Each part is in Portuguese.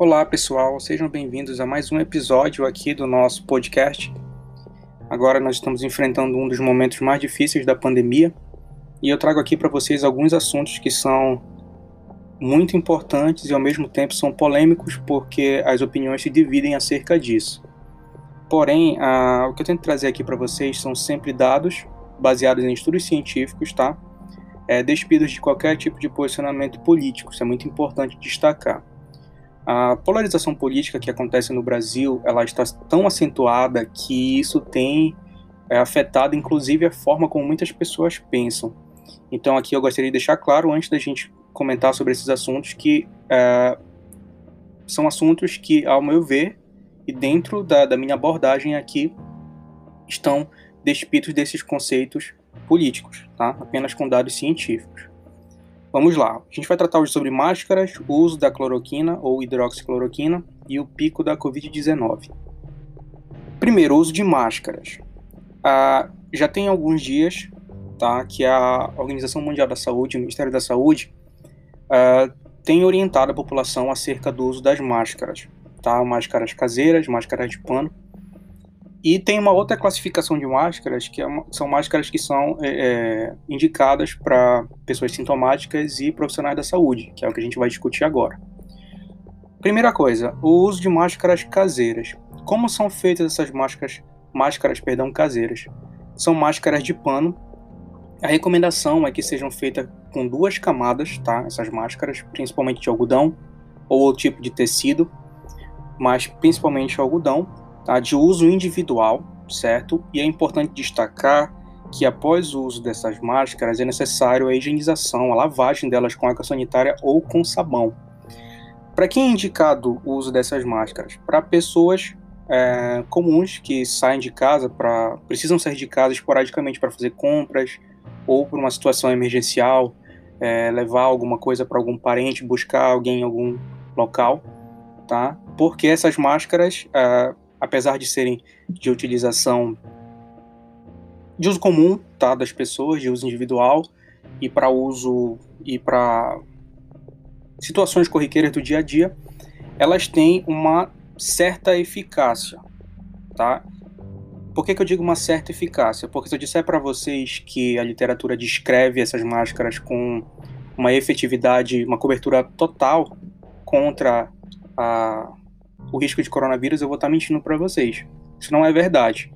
Olá pessoal, sejam bem-vindos a mais um episódio aqui do nosso podcast. Agora nós estamos enfrentando um dos momentos mais difíceis da pandemia e eu trago aqui para vocês alguns assuntos que são muito importantes e ao mesmo tempo são polêmicos porque as opiniões se dividem acerca disso. Porém, o que eu tento trazer aqui para vocês são sempre dados baseados em estudos científicos, tá? É, despidos de qualquer tipo de posicionamento político, isso é muito importante destacar. A polarização política que acontece no Brasil, ela está tão acentuada que isso tem é, afetado, inclusive, a forma como muitas pessoas pensam. Então, aqui eu gostaria de deixar claro, antes da gente comentar sobre esses assuntos, que é, são assuntos que, ao meu ver, e dentro da, da minha abordagem aqui, estão despidos desses conceitos políticos, tá? apenas com dados científicos. Vamos lá. A gente vai tratar hoje sobre máscaras, o uso da cloroquina ou hidroxicloroquina e o pico da Covid-19. Primeiro, o uso de máscaras. Ah, já tem alguns dias tá, que a Organização Mundial da Saúde, o Ministério da Saúde, ah, tem orientado a população acerca do uso das máscaras. Tá? Máscaras caseiras, máscaras de pano e tem uma outra classificação de máscaras, que é são máscaras que são é, é, indicadas para pessoas sintomáticas e profissionais da saúde, que é o que a gente vai discutir agora. Primeira coisa, o uso de máscaras caseiras. Como são feitas essas máscaras, máscaras perdão, caseiras? São máscaras de pano. A recomendação é que sejam feitas com duas camadas, tá? Essas máscaras, principalmente de algodão ou outro tipo de tecido, mas principalmente algodão tá, de uso individual, certo? E é importante destacar que após o uso dessas máscaras é necessário a higienização, a lavagem delas com água sanitária ou com sabão. Para quem é indicado o uso dessas máscaras? Para pessoas é, comuns que saem de casa, para precisam sair de casa esporadicamente para fazer compras ou por uma situação emergencial, é, levar alguma coisa para algum parente, buscar alguém em algum local, tá? Porque essas máscaras é, apesar de serem de utilização de uso comum, tá, das pessoas, de uso individual e para uso e para situações corriqueiras do dia a dia, elas têm uma certa eficácia, tá? Por que, que eu digo uma certa eficácia? Porque se eu disser para vocês que a literatura descreve essas máscaras com uma efetividade, uma cobertura total contra a o risco de coronavírus, eu vou estar tá mentindo para vocês. Isso não é verdade.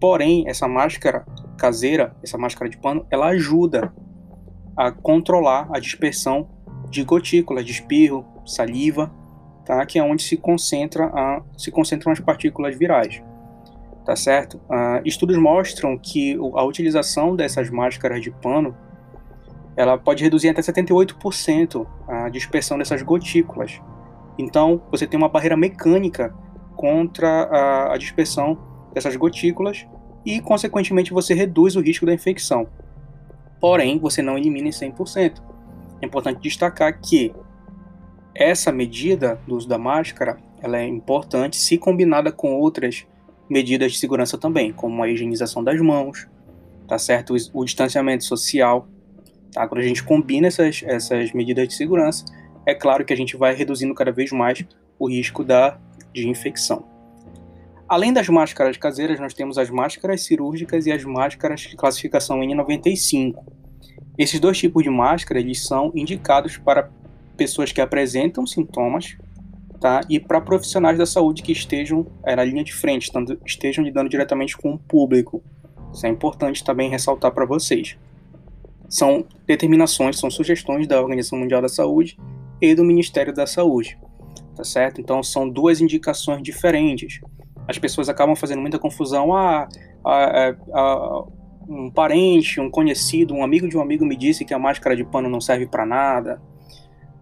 Porém, essa máscara caseira, essa máscara de pano, ela ajuda a controlar a dispersão de gotículas, de espirro, saliva, tá? que é onde se, concentra a, se concentram as partículas virais. Tá certo? Uh, estudos mostram que a utilização dessas máscaras de pano ela pode reduzir até 78% a dispersão dessas gotículas então, você tem uma barreira mecânica contra a, a dispersão dessas gotículas e, consequentemente, você reduz o risco da infecção. Porém, você não elimina em 100%. É importante destacar que essa medida do uso da máscara ela é importante se combinada com outras medidas de segurança também, como a higienização das mãos, tá certo? O, o distanciamento social. Tá? Quando a gente combina essas, essas medidas de segurança, é claro que a gente vai reduzindo cada vez mais o risco da, de infecção. Além das máscaras caseiras, nós temos as máscaras cirúrgicas e as máscaras de classificação N95. Esses dois tipos de máscara eles são indicados para pessoas que apresentam sintomas tá? e para profissionais da saúde que estejam é, na linha de frente, estejam lidando diretamente com o público. Isso é importante também ressaltar para vocês. São determinações, são sugestões da Organização Mundial da Saúde e do Ministério da Saúde, tá certo? Então são duas indicações diferentes. As pessoas acabam fazendo muita confusão. Ah, ah, ah, um parente, um conhecido, um amigo de um amigo me disse que a máscara de pano não serve para nada.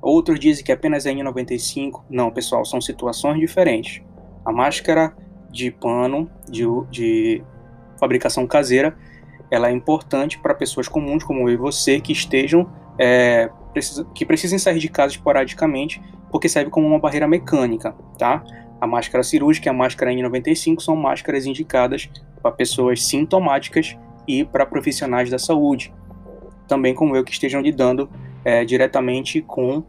Outros dizem que apenas é N95. Não, pessoal, são situações diferentes. A máscara de pano de, de fabricação caseira, ela é importante para pessoas comuns como eu e você que estejam é, precisa, que precisem sair de casa esporadicamente, porque serve como uma barreira mecânica, tá? A máscara cirúrgica e a máscara N95 são máscaras indicadas para pessoas sintomáticas e para profissionais da saúde, também como eu que estejam lidando é, diretamente com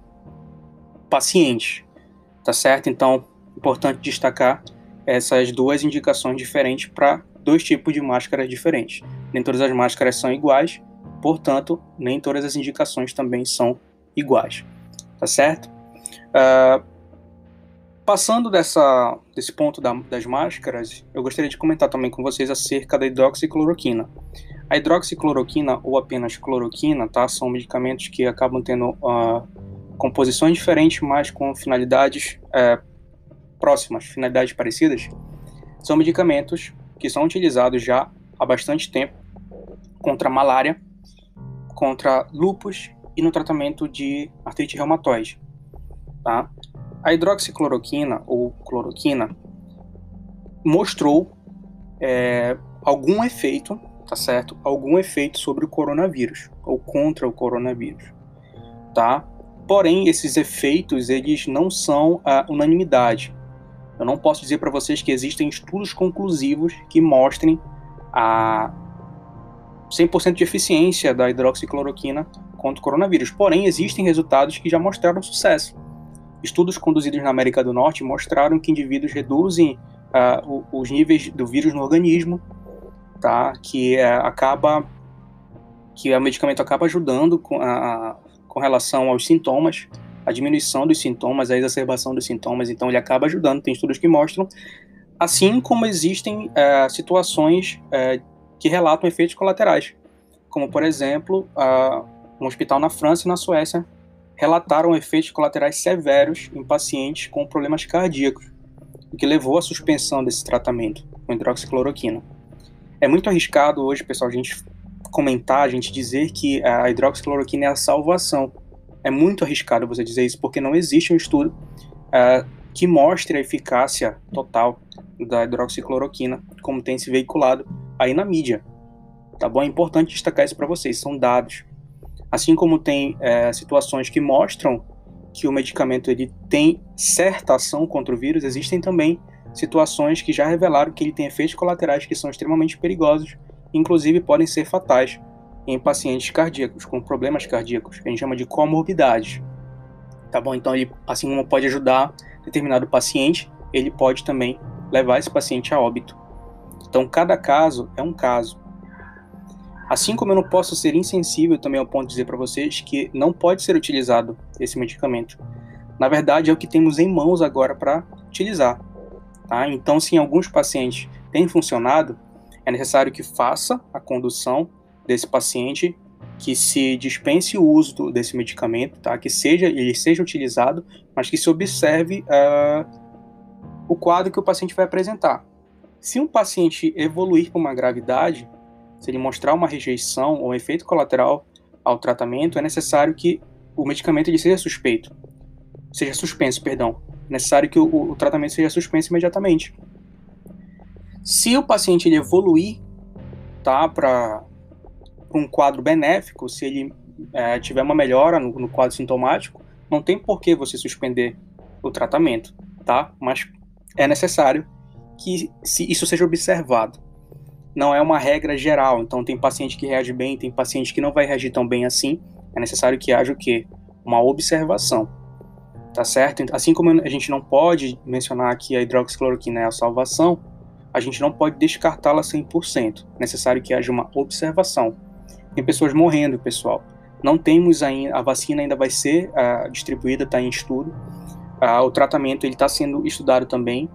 pacientes. Tá certo? Então, importante destacar essas duas indicações diferentes para dois tipos de máscaras diferentes. Nem todas as máscaras são iguais, portanto, nem todas as indicações também são iguais. Tá certo? Uh, passando dessa, desse ponto da, das máscaras, eu gostaria de comentar também com vocês acerca da hidroxicloroquina. A hidroxicloroquina ou apenas cloroquina, tá? São medicamentos que acabam tendo uh, composições diferentes, mas com finalidades uh, próximas, finalidades parecidas. São medicamentos que são utilizados já há bastante tempo contra malária, contra lupus e no tratamento de artrite reumatoide. Tá? A hidroxicloroquina ou cloroquina mostrou é, algum efeito tá certo? Algum efeito sobre o coronavírus ou contra o coronavírus, tá? Porém, esses efeitos eles não são a unanimidade. Eu não posso dizer para vocês que existem estudos conclusivos que mostrem a 100% de eficiência da hidroxicloroquina contra o coronavírus. Porém, existem resultados que já mostraram sucesso. Estudos conduzidos na América do Norte mostraram que indivíduos reduzem uh, os níveis do vírus no organismo tá? Que é, acaba que o medicamento acaba ajudando com, a, com relação aos sintomas, a diminuição dos sintomas, a exacerbação dos sintomas. Então ele acaba ajudando. Tem estudos que mostram, assim como existem é, situações é, que relatam efeitos colaterais, como por exemplo, um hospital na França e na Suécia relataram efeitos colaterais severos em pacientes com problemas cardíacos, o que levou à suspensão desse tratamento com hidroxicloroquina. É muito arriscado hoje, pessoal, a gente comentar, a gente dizer que a hidroxicloroquina é a salvação. É muito arriscado você dizer isso, porque não existe um estudo uh, que mostre a eficácia total da hidroxicloroquina, como tem se veiculado aí na mídia. Tá bom? É importante destacar isso para vocês, são dados. Assim como tem uh, situações que mostram que o medicamento ele tem certa ação contra o vírus, existem também situações que já revelaram que ele tem efeitos colaterais que são extremamente perigosos, inclusive podem ser fatais em pacientes cardíacos, com problemas cardíacos, que a gente chama de comorbidades. Tá bom? Então, ele, assim como pode ajudar determinado paciente, ele pode também levar esse paciente a óbito. Então, cada caso é um caso. Assim como eu não posso ser insensível também ao ponto de dizer para vocês que não pode ser utilizado esse medicamento. Na verdade, é o que temos em mãos agora para utilizar. Tá? Então, se em alguns pacientes tem funcionado, é necessário que faça a condução desse paciente, que se dispense o uso desse medicamento, tá? que seja ele seja utilizado, mas que se observe uh, o quadro que o paciente vai apresentar. Se um paciente evoluir para uma gravidade, se ele mostrar uma rejeição ou um efeito colateral ao tratamento, é necessário que o medicamento seja suspeito, seja suspenso, perdão, é necessário que o, o tratamento seja suspenso imediatamente. Se o paciente ele evoluir tá, para um quadro benéfico, se ele é, tiver uma melhora no, no, quadro sintomático, não tem por que você suspender o tratamento, tá? Mas é necessário que se isso seja observado. Não é uma regra geral, então tem paciente que reage bem, tem paciente que não vai reagir tão bem assim. É necessário que haja o quê? Uma observação tá certo? Assim como a gente não pode mencionar que a hidroxicloroquina é a salvação, a gente não pode descartá-la 100%. É necessário que haja uma observação. Tem pessoas morrendo, pessoal. Não temos ainda, a vacina ainda vai ser uh, distribuída, está em estudo. Uh, o tratamento ele está sendo estudado também,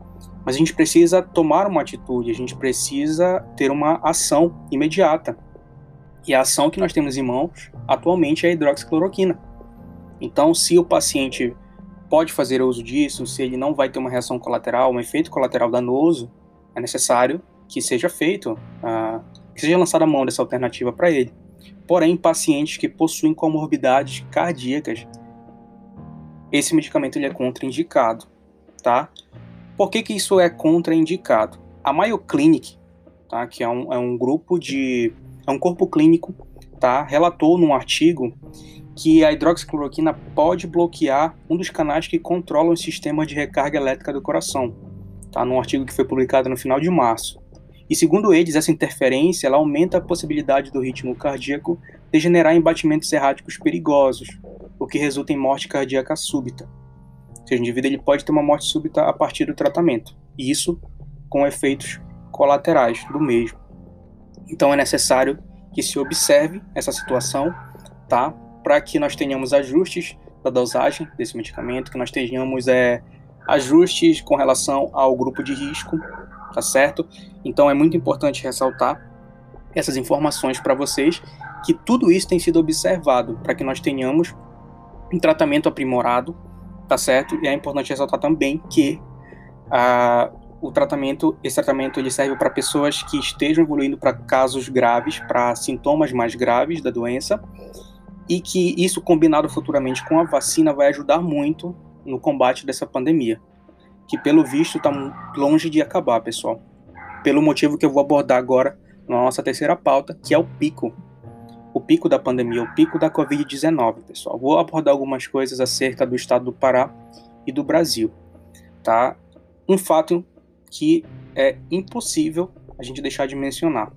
mas a gente precisa tomar uma atitude, a gente precisa ter uma ação imediata. E a ação que nós temos em mãos atualmente é a hidroxicloroquina. Então, se o paciente pode fazer uso disso, se ele não vai ter uma reação colateral, um efeito colateral danoso, é necessário que seja feito, uh, que seja lançada a mão dessa alternativa para ele. Porém, pacientes que possuem comorbidades cardíacas, esse medicamento ele é contraindicado, tá? Por que, que isso é contraindicado? A Mayo Clinic, tá, que é um, é um grupo de... é um corpo clínico, tá, relatou num artigo que a hidroxicloroquina pode bloquear um dos canais que controlam o sistema de recarga elétrica do coração, tá? num artigo que foi publicado no final de março. E segundo eles, essa interferência ela aumenta a possibilidade do ritmo cardíaco degenerar em batimentos erráticos perigosos, o que resulta em morte cardíaca súbita. Seja, o indivíduo ele pode ter uma morte súbita a partir do tratamento. E isso com efeitos colaterais do mesmo. Então é necessário que se observe essa situação, tá? Para que nós tenhamos ajustes da dosagem desse medicamento, que nós tenhamos é, ajustes com relação ao grupo de risco, tá certo? Então é muito importante ressaltar essas informações para vocês, que tudo isso tem sido observado para que nós tenhamos um tratamento aprimorado, tá certo? E é importante ressaltar também que ah, o tratamento, esse tratamento ele serve para pessoas que estejam evoluindo para casos graves, para sintomas mais graves da doença, e que isso combinado futuramente com a vacina vai ajudar muito no combate dessa pandemia, que pelo visto está longe de acabar, pessoal. Pelo motivo que eu vou abordar agora na nossa terceira pauta, que é o pico. O pico da pandemia, o pico da Covid-19, pessoal. Vou abordar algumas coisas acerca do estado do Pará e do Brasil, tá? Um fato que é impossível a gente deixar de mencionar.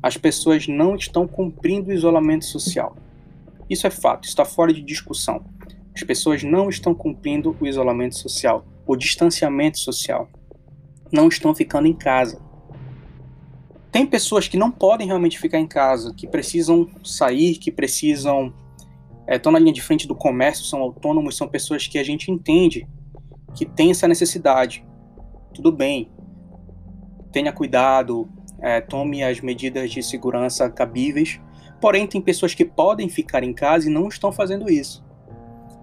As pessoas não estão cumprindo o isolamento social. Isso é fato, está fora de discussão. As pessoas não estão cumprindo o isolamento social, o distanciamento social. Não estão ficando em casa. Tem pessoas que não podem realmente ficar em casa, que precisam sair, que precisam. estão é, na linha de frente do comércio, são autônomos, são pessoas que a gente entende que tem essa necessidade. Tudo bem. Tenha cuidado, é, tome as medidas de segurança cabíveis. Porém, tem pessoas que podem ficar em casa e não estão fazendo isso.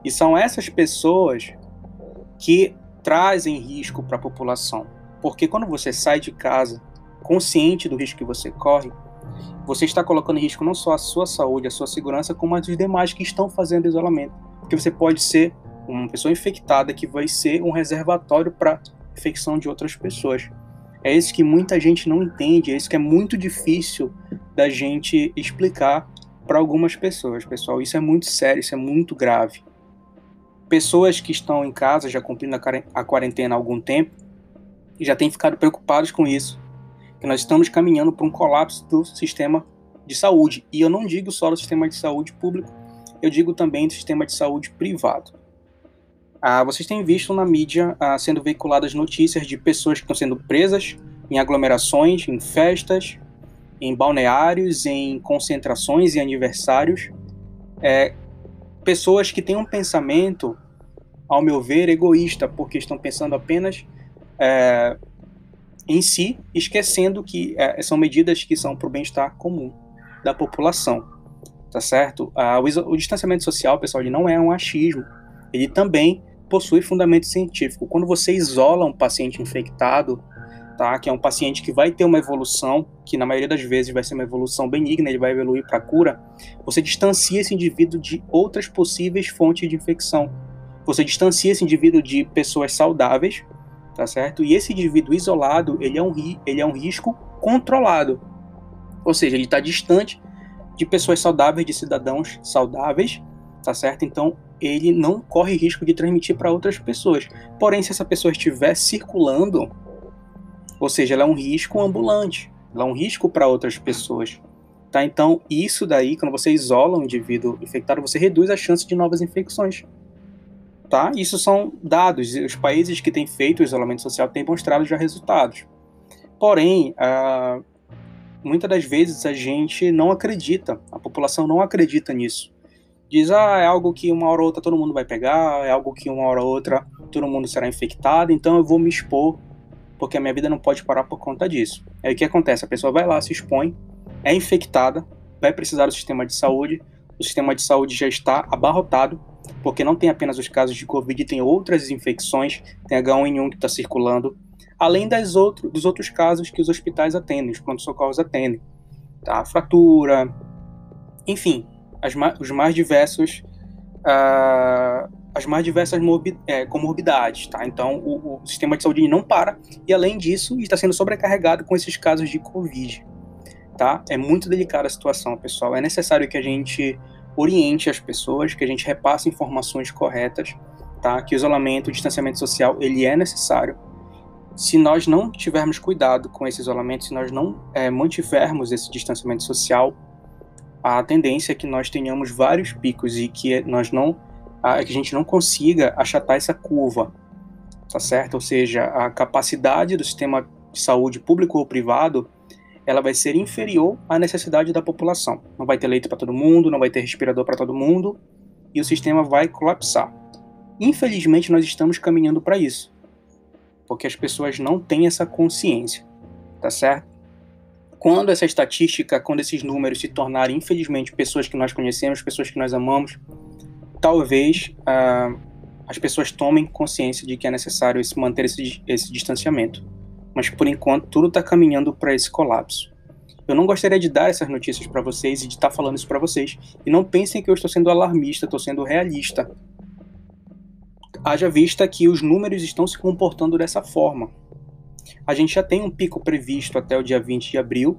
E são essas pessoas que trazem risco para a população. Porque quando você sai de casa consciente do risco que você corre, você está colocando em risco não só a sua saúde, a sua segurança, como as demais que estão fazendo isolamento. Porque você pode ser uma pessoa infectada que vai ser um reservatório para infecção de outras pessoas. É isso que muita gente não entende, é isso que é muito difícil da gente explicar para algumas pessoas, pessoal. Isso é muito sério, isso é muito grave. Pessoas que estão em casa, já cumprindo a quarentena há algum tempo, já têm ficado preocupados com isso que nós estamos caminhando para um colapso do sistema de saúde. E eu não digo só do sistema de saúde público, eu digo também do sistema de saúde privado. Ah, vocês têm visto na mídia ah, sendo veiculadas notícias de pessoas que estão sendo presas em aglomerações, em festas, em balneários, em concentrações e aniversários. É, pessoas que têm um pensamento, ao meu ver, egoísta, porque estão pensando apenas é, em si, esquecendo que é, são medidas que são para o bem-estar comum da população, tá certo? Ah, o, o, distanciamento social, pessoal, ele não é um achismo, ele também possui fundamento científico. Quando você isola um paciente infectado, tá, que é um paciente que vai ter uma evolução, que na maioria das vezes vai ser uma evolução benigna, ele vai evoluir para cura, você distancia esse indivíduo de outras possíveis fontes de infecção. Você distancia esse indivíduo de pessoas saudáveis tá certo? E esse indivíduo isolado, ele é um, ele é um risco controlado. Ou seja, ele está distante de pessoas saudáveis, de cidadãos saudáveis, tá certo? Então, ele não corre risco de transmitir para outras pessoas. Porém, se essa pessoa estiver circulando, ou seja, ela é um risco ambulante, ela é um risco para outras pessoas. Tá? Então, isso daí, quando você isola um indivíduo infectado, você reduz a chance de novas infecções tá? Isso são dados. Os países que têm feito o isolamento social têm mostrado já resultados. Porém, uh, muitas das vezes a gente não acredita, a população não acredita nisso. Diz, ah, é algo que uma hora ou outra todo mundo vai pegar, é algo que uma hora ou outra todo mundo será infectado, então eu vou me expor, porque a minha vida não pode parar por conta disso. Aí o que acontece? A pessoa vai lá, se expõe, é infectada, vai precisar do sistema de saúde, o sistema de saúde já está abarrotado, porque não tem apenas os casos de Covid, tem outras infecções, tem H1N1 que está circulando, além das outro, dos outros casos que os hospitais atendem, os pronto-socorros atendem. Tá? Fratura, enfim, as, os mais diversos, uh, as mais diversas é, comorbidades. Tá? Então, o, o sistema de saúde não para, e além disso, está sendo sobrecarregado com esses casos de Covid. Tá? É muito delicada a situação, pessoal. É necessário que a gente oriente as pessoas, que a gente repasse informações corretas, tá? Que o isolamento, o distanciamento social, ele é necessário. Se nós não tivermos cuidado com esse isolamento, se nós não é, mantivermos esse distanciamento social, a tendência é que nós tenhamos vários picos e que nós não é que a gente não consiga achatar essa curva, tá certo? Ou seja, a capacidade do sistema de saúde público ou privado, ela vai ser inferior à necessidade da população. Não vai ter leito para todo mundo, não vai ter respirador para todo mundo, e o sistema vai colapsar. Infelizmente, nós estamos caminhando para isso, porque as pessoas não têm essa consciência, tá certo? Quando essa estatística, quando esses números se tornarem, infelizmente, pessoas que nós conhecemos, pessoas que nós amamos, talvez uh, as pessoas tomem consciência de que é necessário manter esse, esse distanciamento. Mas por enquanto, tudo está caminhando para esse colapso. Eu não gostaria de dar essas notícias para vocês e de estar tá falando isso para vocês. E não pensem que eu estou sendo alarmista, estou sendo realista. Haja vista que os números estão se comportando dessa forma. A gente já tem um pico previsto até o dia 20 de abril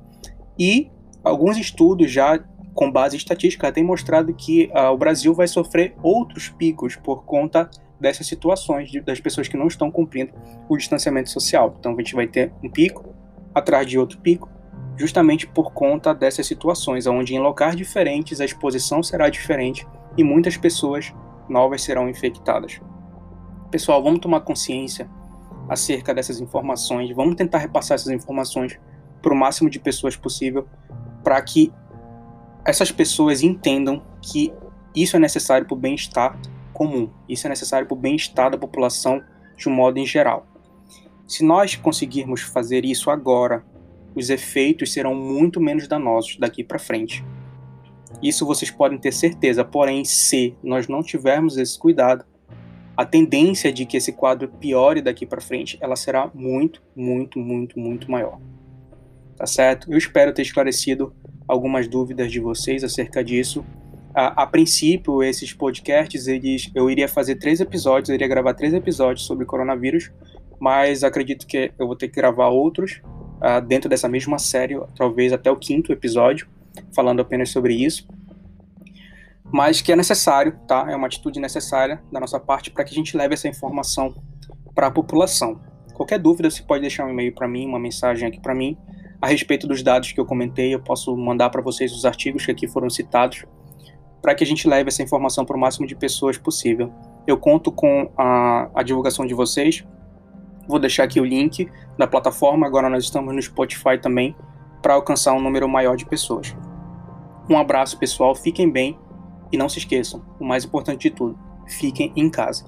e alguns estudos já com base estatística têm mostrado que uh, o Brasil vai sofrer outros picos por conta dessas situações de, das pessoas que não estão cumprindo o distanciamento social. Então a gente vai ter um pico atrás de outro pico, justamente por conta dessas situações, onde em locais diferentes a exposição será diferente e muitas pessoas novas serão infectadas. Pessoal, vamos tomar consciência acerca dessas informações, vamos tentar repassar essas informações para o máximo de pessoas possível, para que essas pessoas entendam que isso é necessário para o bem-estar comum, isso é necessário para o bem-estar da população de um modo em geral. Se nós conseguirmos fazer isso agora, os efeitos serão muito menos danosos daqui para frente. Isso vocês podem ter certeza, porém, se nós não tivermos esse cuidado, a tendência de que esse quadro piore daqui para frente, ela será muito, muito, muito, muito maior. Tá certo? Eu espero ter esclarecido algumas dúvidas de vocês acerca disso. A, a, princípio, esses podcasts, eles, eu iria fazer três episódios, eu iria gravar três episódios sobre coronavírus, mas acredito que eu vou ter que gravar outros uh, dentro dessa mesma série, talvez até o quinto episódio, falando apenas sobre isso mas que é necessário, tá? É uma atitude necessária da nossa parte para que a gente leve essa informação para a população. Qualquer dúvida, você pode deixar um e-mail para mim, uma mensagem aqui para mim a respeito dos dados que eu comentei. Eu posso mandar para vocês os artigos que aqui foram citados para que a gente leve essa informação para o máximo de pessoas possível. Eu conto com a, a divulgação de vocês. Vou deixar aqui o link da plataforma. Agora nós estamos no Spotify também para alcançar um número maior de pessoas. Um abraço, pessoal. Fiquem bem e não se esqueçam, o mais importante de tudo, fiquem em casa.